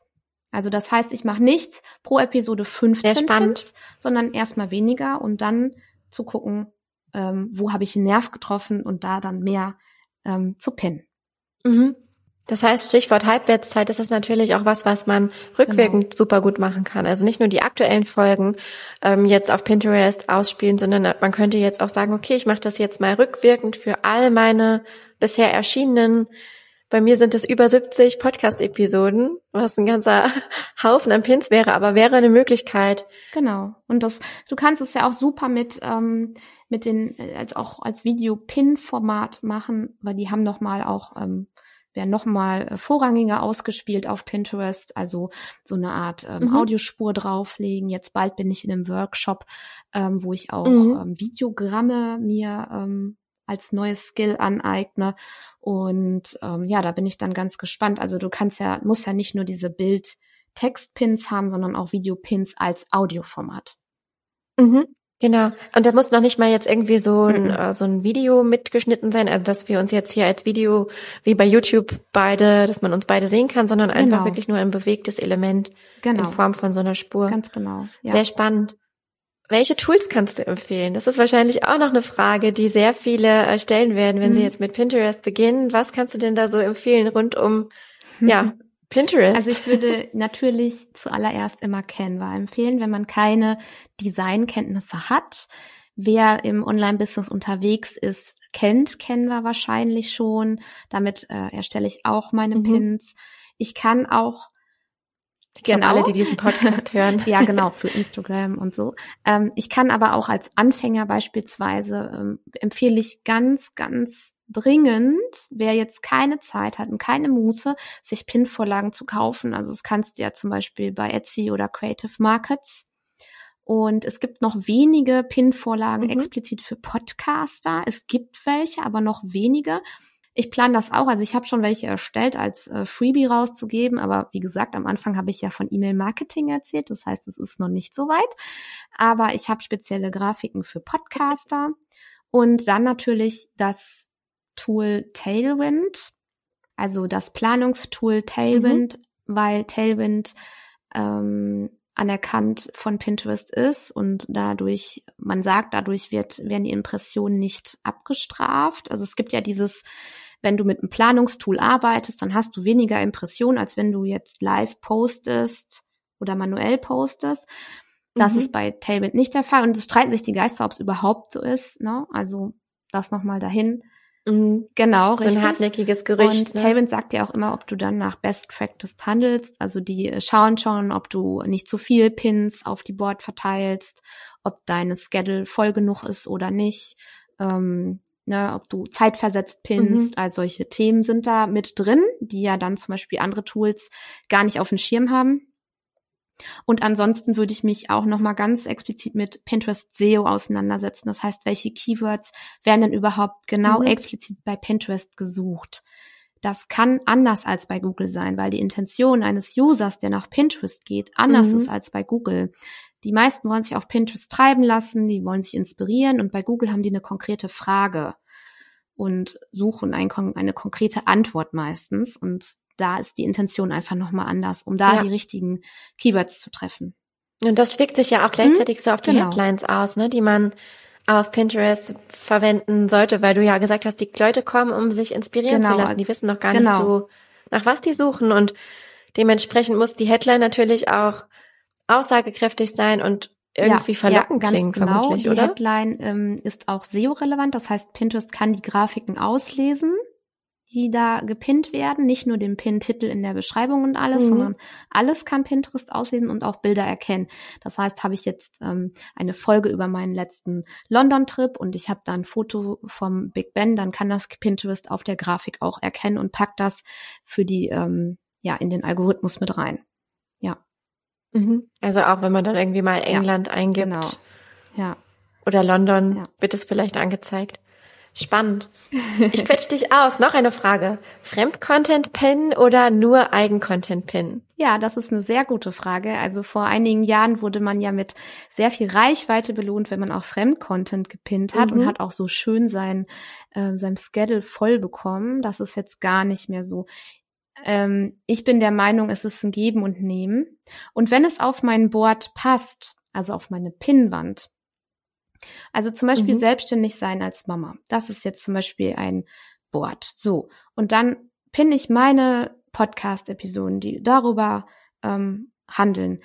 Also das heißt, ich mache nicht pro Episode 15 Pins, sondern erstmal weniger und dann zu gucken, ähm, wo habe ich einen Nerv getroffen und da dann mehr ähm, zu pinnen. Mhm. Das heißt, Stichwort Halbwertszeit, das ist natürlich auch was, was man rückwirkend genau. super gut machen kann. Also nicht nur die aktuellen Folgen ähm, jetzt auf Pinterest ausspielen, sondern man könnte jetzt auch sagen, okay, ich mache das jetzt mal rückwirkend für all meine bisher erschienenen bei mir sind es über 70 Podcast-Episoden, was ein ganzer Haufen an Pins wäre, aber wäre eine Möglichkeit. Genau. Und das, du kannst es ja auch super mit ähm, mit den als auch als Video-Pin-Format machen, weil die haben noch mal auch ähm, werden noch mal äh, vorrangiger ausgespielt auf Pinterest, also so eine Art ähm, mhm. Audiospur drauflegen. Jetzt bald bin ich in einem Workshop, ähm, wo ich auch mhm. ähm, Videogramme mir ähm, als neues Skill aneigne. Und ähm, ja, da bin ich dann ganz gespannt. Also du kannst ja, musst ja nicht nur diese Bild-Text-Pins haben, sondern auch Video-Pins als Audioformat. Mhm. Genau. Und da muss noch nicht mal jetzt irgendwie so ein, mhm. äh, so ein Video mitgeschnitten sein, also dass wir uns jetzt hier als Video wie bei YouTube beide, dass man uns beide sehen kann, sondern einfach genau. wirklich nur ein bewegtes Element genau. in Form von so einer Spur. Ganz genau. Ja. Sehr spannend. Welche Tools kannst du empfehlen? Das ist wahrscheinlich auch noch eine Frage, die sehr viele äh, stellen werden, wenn mhm. sie jetzt mit Pinterest beginnen. Was kannst du denn da so empfehlen rund um, ja, Pinterest? Also ich würde natürlich zuallererst immer Canva empfehlen, wenn man keine Designkenntnisse hat. Wer im Online-Business unterwegs ist, kennt Canva wahrscheinlich schon. Damit äh, erstelle ich auch meine mhm. Pins. Ich kann auch ich genau. alle, die diesen Podcast hören. ja, genau, für Instagram und so. Ähm, ich kann aber auch als Anfänger beispielsweise ähm, empfehle ich ganz, ganz dringend, wer jetzt keine Zeit hat und keine Muße, sich Pin-Vorlagen zu kaufen. Also das kannst du ja zum Beispiel bei Etsy oder Creative Markets. Und es gibt noch wenige Pin-Vorlagen mhm. explizit für Podcaster. Es gibt welche, aber noch wenige. Ich plane das auch. Also ich habe schon welche erstellt, als äh, Freebie rauszugeben. Aber wie gesagt, am Anfang habe ich ja von E-Mail-Marketing erzählt. Das heißt, es ist noch nicht so weit. Aber ich habe spezielle Grafiken für Podcaster. Und dann natürlich das Tool Tailwind, also das Planungstool Tailwind, mhm. weil Tailwind ähm, anerkannt von Pinterest ist und dadurch, man sagt, dadurch wird, werden die Impressionen nicht abgestraft. Also es gibt ja dieses, wenn du mit einem Planungstool arbeitest, dann hast du weniger Impressionen, als wenn du jetzt live postest oder manuell postest. Das mhm. ist bei Tailwind nicht der Fall und es streiten sich die Geister, ob es überhaupt so ist. Ne? Also das nochmal dahin. Mhm. Genau, so richtig. ein hartnäckiges Gerücht. Und ne? Tailwind sagt ja auch immer, ob du dann nach Best Practice handelst. Also die schauen schon, ob du nicht zu viel Pins auf die Board verteilst, ob deine Schedule voll genug ist oder nicht. Ähm, ne, ob du zeitversetzt pinst, mhm. all solche Themen sind da mit drin, die ja dann zum Beispiel andere Tools gar nicht auf dem Schirm haben. Und ansonsten würde ich mich auch nochmal ganz explizit mit Pinterest SEO auseinandersetzen. Das heißt, welche Keywords werden denn überhaupt genau mhm. explizit bei Pinterest gesucht? Das kann anders als bei Google sein, weil die Intention eines Users, der nach Pinterest geht, anders mhm. ist als bei Google. Die meisten wollen sich auf Pinterest treiben lassen, die wollen sich inspirieren und bei Google haben die eine konkrete Frage und suchen ein, eine konkrete Antwort meistens. Und da ist die Intention einfach nochmal anders, um da ja. die richtigen Keywords zu treffen. Und das wirkt sich ja auch gleichzeitig hm? so auf die genau. Headlines aus, ne, die man auf Pinterest verwenden sollte, weil du ja gesagt hast, die Leute kommen, um sich inspirieren genau. zu lassen. Die wissen noch gar genau. nicht so, nach was die suchen. Und dementsprechend muss die Headline natürlich auch aussagekräftig sein und irgendwie ja, verlockend ja, klingen, genau. vermutlich, die oder? Die Headline ähm, ist auch SEO-relevant, das heißt, Pinterest kann die Grafiken auslesen die da gepinnt werden, nicht nur den Pin-Titel in der Beschreibung und alles, mhm. sondern alles kann Pinterest auslesen und auch Bilder erkennen. Das heißt, habe ich jetzt ähm, eine Folge über meinen letzten London-Trip und ich habe da ein Foto vom Big Ben, dann kann das Pinterest auf der Grafik auch erkennen und packt das für die ähm, ja in den Algorithmus mit rein. Ja. Mhm. Also auch wenn man dann irgendwie mal England ja, eingibt. Genau. Ja. Oder London, ja. wird es vielleicht angezeigt. Spannend. Ich quetsch dich aus. Noch eine Frage. Fremdcontent-Pin oder nur Eigencontent-Pin? Ja, das ist eine sehr gute Frage. Also vor einigen Jahren wurde man ja mit sehr viel Reichweite belohnt, wenn man auch Fremdcontent gepinnt hat mhm. und hat auch so schön sein, äh, sein Schedule voll bekommen. Das ist jetzt gar nicht mehr so. Ähm, ich bin der Meinung, es ist ein Geben und Nehmen. Und wenn es auf mein Board passt, also auf meine Pinnwand, also zum Beispiel mhm. selbstständig sein als Mama. Das ist jetzt zum Beispiel ein Board. So. Und dann pinne ich meine Podcast-Episoden, die darüber ähm, handeln.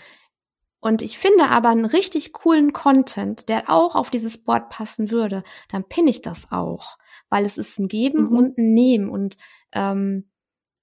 Und ich finde aber einen richtig coolen Content, der auch auf dieses Board passen würde, dann pinne ich das auch. Weil es ist ein Geben mhm. und ein Nehmen. Und ähm,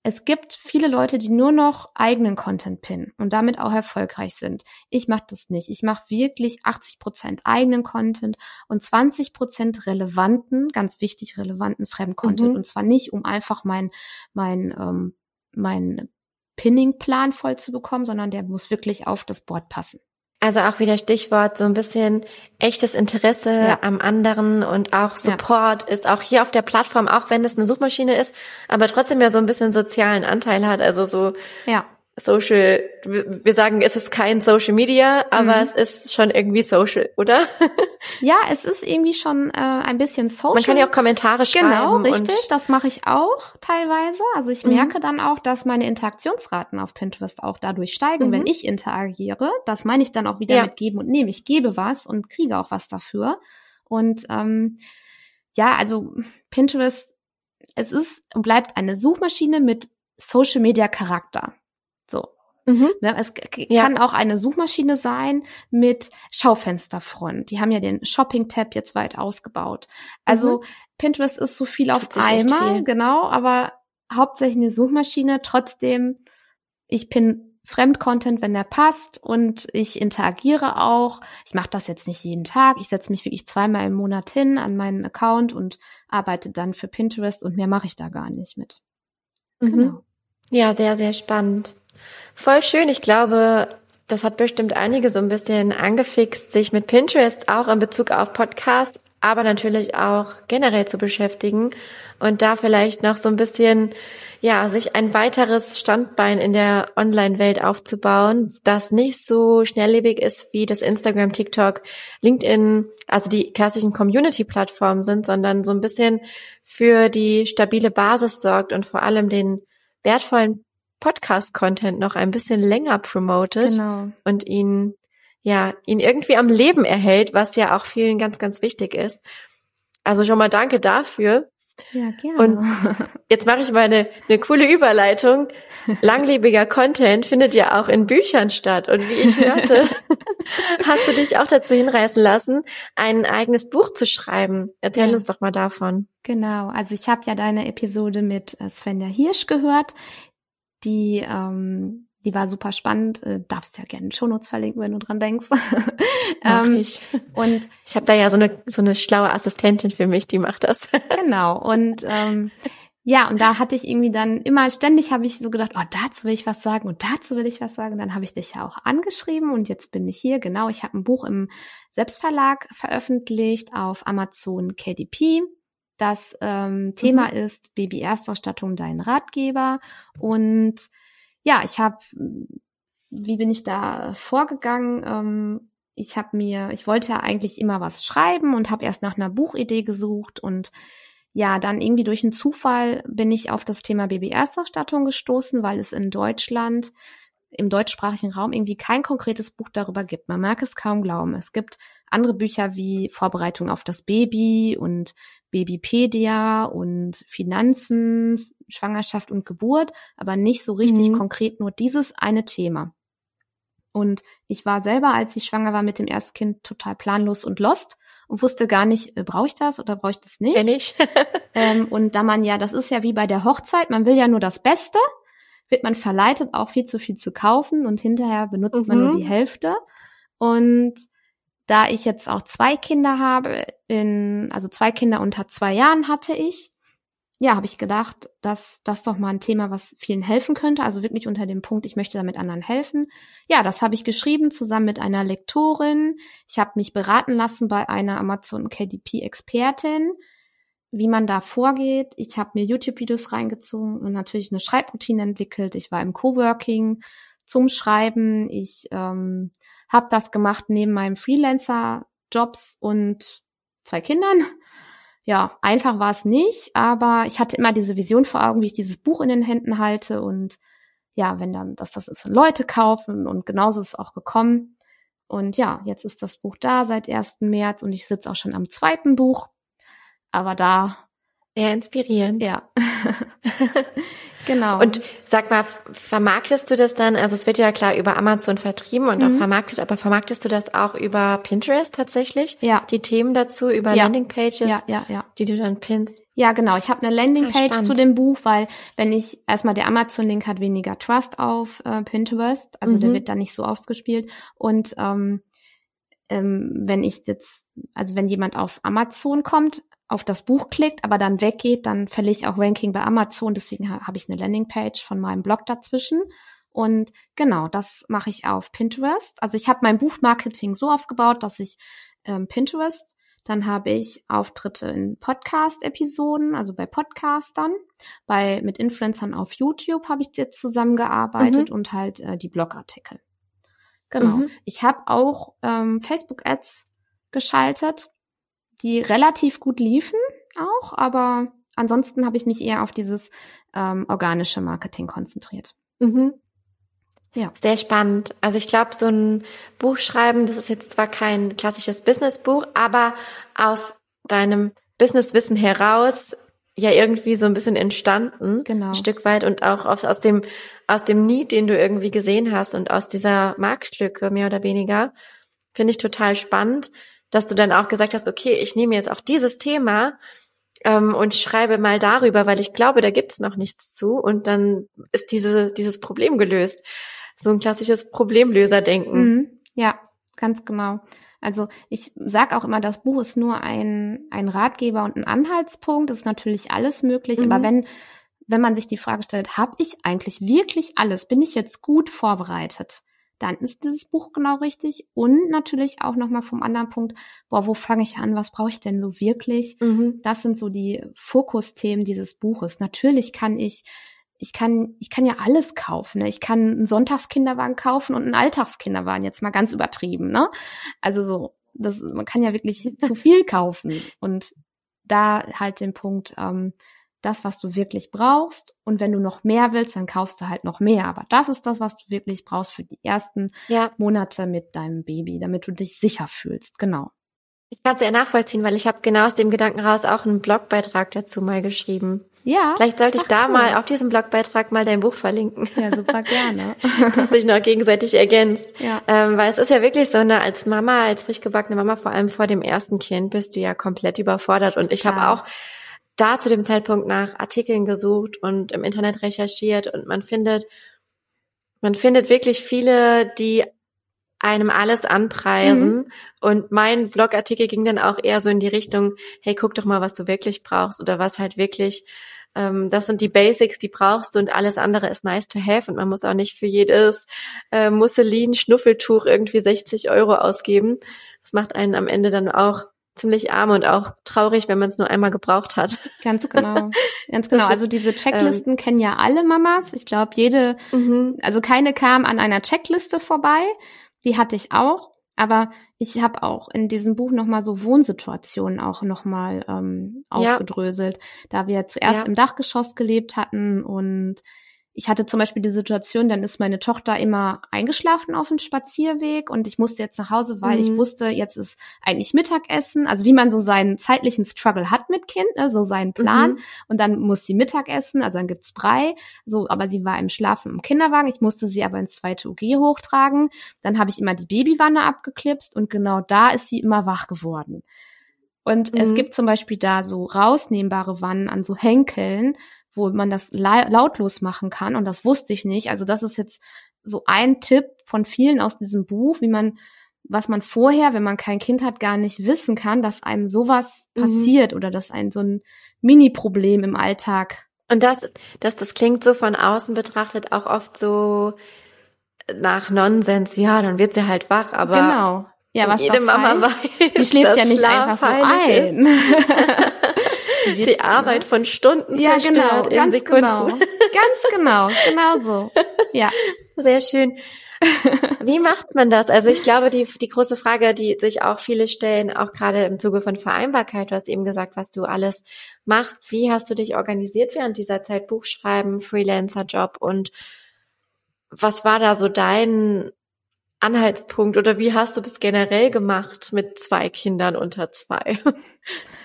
es gibt viele Leute, die nur noch eigenen Content pinnen und damit auch erfolgreich sind. Ich mache das nicht. Ich mache wirklich 80 Prozent eigenen Content und 20 Prozent relevanten, ganz wichtig relevanten Fremdcontent. Mhm. Und zwar nicht, um einfach mein mein ähm, mein Pinning-Plan voll zu bekommen, sondern der muss wirklich auf das Board passen. Also auch wieder Stichwort, so ein bisschen echtes Interesse ja. am anderen und auch Support ja. ist auch hier auf der Plattform, auch wenn es eine Suchmaschine ist, aber trotzdem ja so ein bisschen sozialen Anteil hat. Also so ja. Social, wir sagen, es ist kein Social Media, aber mhm. es ist schon irgendwie Social, oder? ja, es ist irgendwie schon äh, ein bisschen Social. Man kann ja auch Kommentare genau, schreiben. Genau, richtig. Das mache ich auch teilweise. Also ich mhm. merke dann auch, dass meine Interaktionsraten auf Pinterest auch dadurch steigen, mhm. wenn ich interagiere. Das meine ich dann auch wieder ja. mit geben und nehmen. Ich gebe was und kriege auch was dafür. Und ähm, ja, also Pinterest, es ist und bleibt eine Suchmaschine mit Social Media Charakter. Mhm. Ne, es ja. kann auch eine Suchmaschine sein mit Schaufensterfront. Die haben ja den Shopping-Tab jetzt weit ausgebaut. Also mhm. Pinterest ist so viel auf einmal, genau, aber hauptsächlich eine Suchmaschine. Trotzdem, ich bin Fremdcontent, wenn der passt und ich interagiere auch. Ich mache das jetzt nicht jeden Tag. Ich setze mich wirklich zweimal im Monat hin an meinen Account und arbeite dann für Pinterest und mehr mache ich da gar nicht mit. Mhm. Genau. Ja, sehr, sehr spannend. Voll schön. Ich glaube, das hat bestimmt einige so ein bisschen angefixt, sich mit Pinterest auch in Bezug auf Podcast aber natürlich auch generell zu beschäftigen und da vielleicht noch so ein bisschen, ja, sich ein weiteres Standbein in der Online-Welt aufzubauen, das nicht so schnelllebig ist wie das Instagram, TikTok, LinkedIn, also die klassischen Community-Plattformen sind, sondern so ein bisschen für die stabile Basis sorgt und vor allem den wertvollen Podcast-Content noch ein bisschen länger promotet genau. und ihn ja, ihn irgendwie am Leben erhält, was ja auch vielen ganz, ganz wichtig ist. Also schon mal danke dafür. Ja, gerne. Und jetzt mache ich mal eine, eine coole Überleitung. Langlebiger Content findet ja auch in Büchern statt. Und wie ich hörte, hast du dich auch dazu hinreißen lassen, ein eigenes Buch zu schreiben. Erzähl ja. uns doch mal davon. Genau, also ich habe ja deine Episode mit äh, Svenja Hirsch gehört, die ähm, die war super spannend. Äh, darfst ja gerne Shownotes verlinken, wenn du dran denkst. ähm, ich. Und ich habe da ja so eine so eine schlaue Assistentin für mich, die macht das. genau. Und ähm, ja, und da hatte ich irgendwie dann immer ständig habe ich so gedacht, oh, dazu will ich was sagen und dazu will ich was sagen. Dann habe ich dich ja auch angeschrieben und jetzt bin ich hier. Genau, ich habe ein Buch im Selbstverlag veröffentlicht auf Amazon KDP. Das ähm, Thema mhm. ist Baby-Erstausstattung, dein Ratgeber. Und ja, ich habe, wie bin ich da vorgegangen? Ähm, ich habe mir, ich wollte ja eigentlich immer was schreiben und habe erst nach einer Buchidee gesucht und ja, dann irgendwie durch einen Zufall bin ich auf das Thema Baby-Erstausstattung gestoßen, weil es in Deutschland im deutschsprachigen Raum irgendwie kein konkretes Buch darüber gibt. Man mag es kaum glauben. Es gibt andere Bücher wie Vorbereitung auf das Baby und Babypedia und Finanzen, Schwangerschaft und Geburt, aber nicht so richtig mhm. konkret nur dieses eine Thema. Und ich war selber, als ich schwanger war mit dem Erstkind, total planlos und lost und wusste gar nicht, äh, brauche ich das oder brauche ich das nicht? Kenn ich. ähm, und da man ja, das ist ja wie bei der Hochzeit, man will ja nur das Beste, wird man verleitet, auch viel zu viel zu kaufen und hinterher benutzt mhm. man nur mhm. die Hälfte. Und da ich jetzt auch zwei Kinder habe, in, also zwei Kinder unter zwei Jahren hatte ich, ja, habe ich gedacht, dass das doch mal ein Thema, was vielen helfen könnte. Also wirklich unter dem Punkt, ich möchte damit anderen helfen. Ja, das habe ich geschrieben zusammen mit einer Lektorin. Ich habe mich beraten lassen bei einer Amazon KDP-Expertin, wie man da vorgeht. Ich habe mir YouTube-Videos reingezogen und natürlich eine Schreibroutine entwickelt. Ich war im Coworking zum Schreiben. Ich ähm, habe das gemacht neben meinem Freelancer-Jobs und zwei Kindern ja, einfach war es nicht, aber ich hatte immer diese Vision vor Augen, wie ich dieses Buch in den Händen halte und ja, wenn dann, dass das ist, Leute kaufen und genauso ist es auch gekommen. Und ja, jetzt ist das Buch da seit 1. März und ich sitze auch schon am zweiten Buch. Aber da. Sehr inspirierend. Ja. Genau. Und sag mal, vermarktest du das dann, also es wird ja klar über Amazon vertrieben und mhm. auch vermarktet, aber vermarktest du das auch über Pinterest tatsächlich? Ja. Die Themen dazu, über ja. Landingpages, ja, ja, ja. die du dann pinnst? Ja, genau. Ich habe eine Landingpage ah, zu dem Buch, weil wenn ich erstmal der Amazon-Link hat weniger Trust auf äh, Pinterest, also mhm. der wird da nicht so ausgespielt. Und ähm, ähm, wenn ich jetzt, also wenn jemand auf Amazon kommt, auf das Buch klickt, aber dann weggeht, dann verliere ich auch Ranking bei Amazon. Deswegen habe ich eine Landingpage von meinem Blog dazwischen. Und genau, das mache ich auf Pinterest. Also ich habe mein Buchmarketing so aufgebaut, dass ich ähm, Pinterest, dann habe ich Auftritte in Podcast-Episoden, also bei Podcastern, bei mit Influencern auf YouTube habe ich jetzt zusammengearbeitet mhm. und halt äh, die Blogartikel. Genau. Mhm. Ich habe auch ähm, Facebook-Ads geschaltet die relativ gut liefen auch, aber ansonsten habe ich mich eher auf dieses ähm, organische Marketing konzentriert. Mhm. Ja. Sehr spannend. Also ich glaube, so ein Buch schreiben, das ist jetzt zwar kein klassisches Businessbuch, aber aus deinem Businesswissen heraus ja irgendwie so ein bisschen entstanden, genau. ein Stück weit und auch aus, aus dem aus dem Need, den du irgendwie gesehen hast und aus dieser Marktlücke mehr oder weniger, finde ich total spannend dass du dann auch gesagt hast, okay, ich nehme jetzt auch dieses Thema ähm, und schreibe mal darüber, weil ich glaube, da gibt es noch nichts zu und dann ist diese, dieses Problem gelöst. So ein klassisches Problemlöserdenken. Mhm. Ja, ganz genau. Also ich sage auch immer, das Buch ist nur ein, ein Ratgeber und ein Anhaltspunkt. Es ist natürlich alles möglich, mhm. aber wenn, wenn man sich die Frage stellt, habe ich eigentlich wirklich alles? Bin ich jetzt gut vorbereitet? Dann ist dieses Buch genau richtig. Und natürlich auch nochmal vom anderen Punkt, boah, wo fange ich an? Was brauche ich denn so wirklich? Mhm. Das sind so die Fokusthemen dieses Buches. Natürlich kann ich ich kann, ich kann ja alles kaufen. Ne? Ich kann einen Sonntagskinderwagen kaufen und einen Alltagskinderwagen, jetzt mal ganz übertrieben, ne? Also so, das, man kann ja wirklich zu viel kaufen. Und da halt den Punkt, ähm, das, was du wirklich brauchst. Und wenn du noch mehr willst, dann kaufst du halt noch mehr. Aber das ist das, was du wirklich brauchst für die ersten ja. Monate mit deinem Baby, damit du dich sicher fühlst. Genau. Ich kann es ja nachvollziehen, weil ich habe genau aus dem Gedanken raus auch einen Blogbeitrag dazu mal geschrieben. Ja. Vielleicht sollte ich Ach, da cool. mal auf diesem Blogbeitrag mal dein Buch verlinken. Ja, super gerne. Dass sich noch gegenseitig ergänzt. Ja. Ähm, weil es ist ja wirklich so, ne, als Mama, als frisch gebackene Mama, vor allem vor dem ersten Kind, bist du ja komplett überfordert. Und ich habe auch da zu dem Zeitpunkt nach Artikeln gesucht und im Internet recherchiert und man findet, man findet wirklich viele, die einem alles anpreisen. Mhm. Und mein Blogartikel ging dann auch eher so in die Richtung, hey, guck doch mal, was du wirklich brauchst oder was halt wirklich, ähm, das sind die Basics, die brauchst du und alles andere ist nice to have und man muss auch nicht für jedes äh, Musselin-Schnuffeltuch irgendwie 60 Euro ausgeben. Das macht einen am Ende dann auch ziemlich arm und auch traurig, wenn man es nur einmal gebraucht hat. Ganz genau. Ganz genau. Also diese Checklisten ähm, kennen ja alle Mamas. Ich glaube, jede, mhm. also keine kam an einer Checkliste vorbei. Die hatte ich auch. Aber ich habe auch in diesem Buch nochmal so Wohnsituationen auch nochmal ähm, aufgedröselt, ja. da wir zuerst ja. im Dachgeschoss gelebt hatten und ich hatte zum Beispiel die Situation, dann ist meine Tochter immer eingeschlafen auf dem Spazierweg und ich musste jetzt nach Hause, weil mhm. ich wusste, jetzt ist eigentlich Mittagessen, also wie man so seinen zeitlichen Struggle hat mit Kind, ne, so seinen Plan. Mhm. Und dann muss sie Mittag essen, also dann gibt's Brei, so, aber sie war im Schlafen im Kinderwagen. Ich musste sie aber ins zweite UG hochtragen. Dann habe ich immer die Babywanne abgeklipst und genau da ist sie immer wach geworden. Und mhm. es gibt zum Beispiel da so rausnehmbare Wannen an so Henkeln, wo man das lautlos machen kann. Und das wusste ich nicht. Also das ist jetzt so ein Tipp von vielen aus diesem Buch, wie man, was man vorher, wenn man kein Kind hat, gar nicht wissen kann, dass einem sowas mhm. passiert oder dass ein so ein Mini-Problem im Alltag. Und das, das, das klingt so von außen betrachtet auch oft so nach Nonsens. Ja, dann wird sie halt wach, aber genau. Ja, was jede Mama weiß, die schläft ja nicht einfach so ein. Die, die Arbeit von Stunden ja, zerstört genau, in Sekunden. Genau. Ganz genau, genau so. Ja. Sehr schön. Wie macht man das? Also ich glaube, die, die große Frage, die sich auch viele stellen, auch gerade im Zuge von Vereinbarkeit, du hast eben gesagt, was du alles machst. Wie hast du dich organisiert während dieser Zeit? Buchschreiben, Freelancer-Job und was war da so dein Anhaltspunkt oder wie hast du das generell gemacht mit zwei Kindern unter zwei?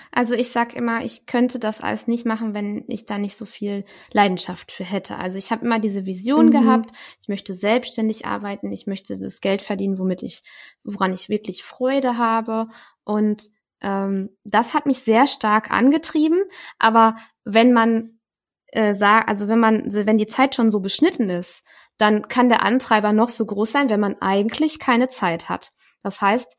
Also ich sag immer, ich könnte das alles nicht machen, wenn ich da nicht so viel Leidenschaft für hätte. Also ich habe immer diese Vision mhm. gehabt, ich möchte selbstständig arbeiten, ich möchte das Geld verdienen, womit ich, woran ich wirklich Freude habe. Und ähm, das hat mich sehr stark angetrieben. Aber wenn man äh, sagt, also wenn man, wenn die Zeit schon so beschnitten ist, dann kann der Antreiber noch so groß sein, wenn man eigentlich keine Zeit hat. Das heißt,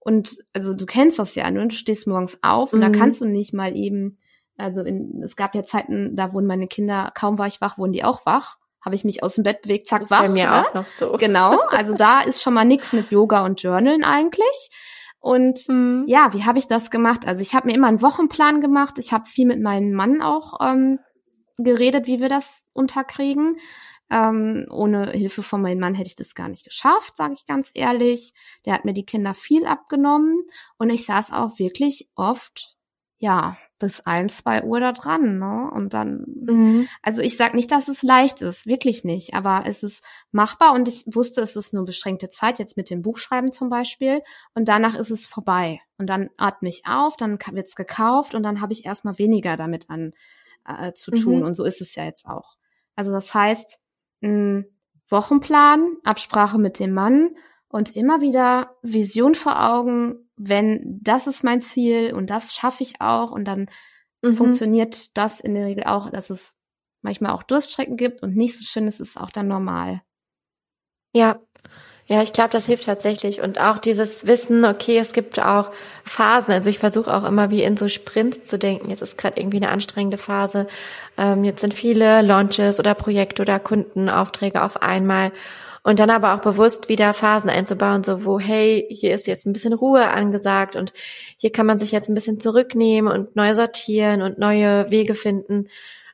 und also du kennst das ja, ne? du stehst morgens auf und mhm. da kannst du nicht mal eben, also in, es gab ja Zeiten, da wurden meine Kinder, kaum war ich wach, wurden die auch wach. Habe ich mich aus dem Bett bewegt, zack, das wach. Bei mir ne? auch noch so. Genau, also da ist schon mal nichts mit Yoga und Journalen eigentlich. Und mhm. ja, wie habe ich das gemacht? Also ich habe mir immer einen Wochenplan gemacht. Ich habe viel mit meinem Mann auch ähm, geredet, wie wir das unterkriegen. Ähm, ohne Hilfe von meinem Mann hätte ich das gar nicht geschafft, sage ich ganz ehrlich. Der hat mir die Kinder viel abgenommen und ich saß auch wirklich oft, ja, bis ein, zwei Uhr da dran, ne? Und dann, mhm. also ich sag nicht, dass es leicht ist, wirklich nicht, aber es ist machbar und ich wusste, es ist nur beschränkte Zeit, jetzt mit dem Buchschreiben zum Beispiel, und danach ist es vorbei. Und dann atme ich auf, dann wird's gekauft und dann habe ich erstmal weniger damit an äh, zu tun. Mhm. Und so ist es ja jetzt auch. Also das heißt, Wochenplan, Absprache mit dem Mann und immer wieder Vision vor Augen, wenn das ist mein Ziel und das schaffe ich auch und dann mhm. funktioniert das in der Regel auch, dass es manchmal auch Durststrecken gibt und nicht so schön ist es auch dann normal. Ja, Ja, ich glaube, das hilft tatsächlich. Und auch dieses Wissen, okay, es gibt auch Phasen. Also ich versuche auch immer wie in so Sprints zu denken. Jetzt ist gerade irgendwie eine anstrengende Phase. Ähm, jetzt sind viele Launches oder Projekte oder Kundenaufträge auf einmal. Und dann aber auch bewusst wieder Phasen einzubauen, so wo, hey, hier ist jetzt ein bisschen Ruhe angesagt und hier kann man sich jetzt ein bisschen zurücknehmen und neu sortieren und neue Wege finden.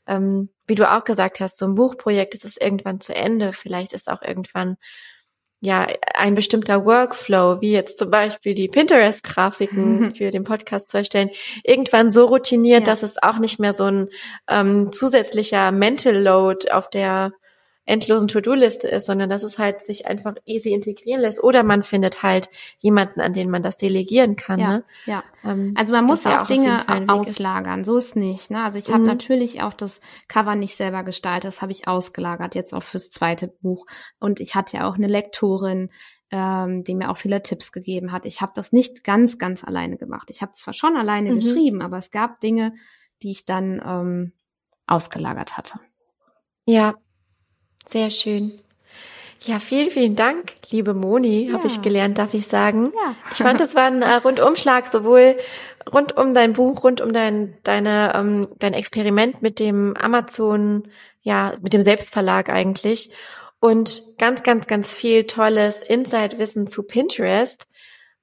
Ähm, wie du auch gesagt hast, so ein Buchprojekt ist es irgendwann zu Ende. Vielleicht ist auch irgendwann ja ein bestimmter Workflow, wie jetzt zum Beispiel die Pinterest-Grafiken für den Podcast zu erstellen, irgendwann so routiniert, ja. dass es auch nicht mehr so ein ähm, zusätzlicher Mental Load auf der endlosen To-Do-Liste ist, sondern dass es halt sich einfach easy integrieren lässt. Oder man findet halt jemanden, an den man das delegieren kann. Ja, ne? ja. Ähm, also man muss auch, auch Dinge auslagern. Ist. So ist nicht. Ne? Also ich habe mhm. natürlich auch das Cover nicht selber gestaltet. Das habe ich ausgelagert jetzt auch fürs zweite Buch. Und ich hatte ja auch eine Lektorin, ähm, die mir auch viele Tipps gegeben hat. Ich habe das nicht ganz, ganz alleine gemacht. Ich habe zwar schon alleine mhm. geschrieben, aber es gab Dinge, die ich dann ähm, ausgelagert hatte. Ja, sehr schön. Ja, vielen, vielen Dank, liebe Moni, ja. habe ich gelernt, darf ich sagen. Ja. ich fand, es war ein äh, Rundumschlag, sowohl rund um dein Buch, rund um dein, deine, ähm, dein Experiment mit dem Amazon, ja, mit dem Selbstverlag eigentlich. Und ganz, ganz, ganz viel tolles Inside-Wissen zu Pinterest,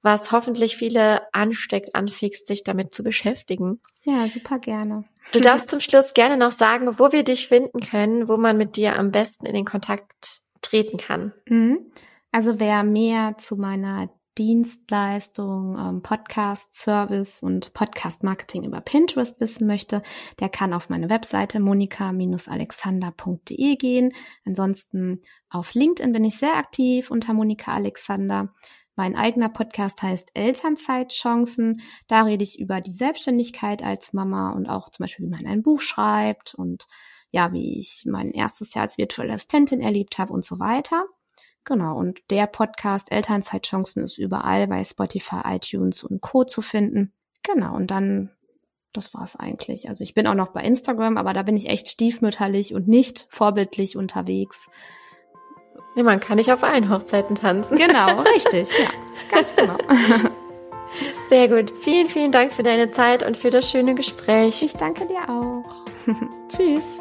was hoffentlich viele ansteckt, anfixt, sich damit zu beschäftigen. Ja, super gerne. Du darfst zum Schluss gerne noch sagen, wo wir dich finden können, wo man mit dir am besten in den Kontakt treten kann. Mhm. Also wer mehr zu meiner Dienstleistung, ähm, Podcast Service und Podcast Marketing über Pinterest wissen möchte, der kann auf meine Webseite monika-alexander.de gehen. Ansonsten auf LinkedIn bin ich sehr aktiv unter Monika Alexander. Mein eigener Podcast heißt Elternzeitchancen. Da rede ich über die Selbstständigkeit als Mama und auch zum Beispiel, wie man ein Buch schreibt und ja, wie ich mein erstes Jahr als virtuelle Assistentin erlebt habe und so weiter. Genau, und der Podcast Elternzeitchancen ist überall bei Spotify, iTunes und Co. zu finden. Genau, und dann, das war's eigentlich. Also ich bin auch noch bei Instagram, aber da bin ich echt stiefmütterlich und nicht vorbildlich unterwegs. Nee, man kann nicht auf allen Hochzeiten tanzen. Genau, richtig. Ja, ganz genau. Sehr gut. Vielen, vielen Dank für deine Zeit und für das schöne Gespräch. Ich danke dir auch. Tschüss.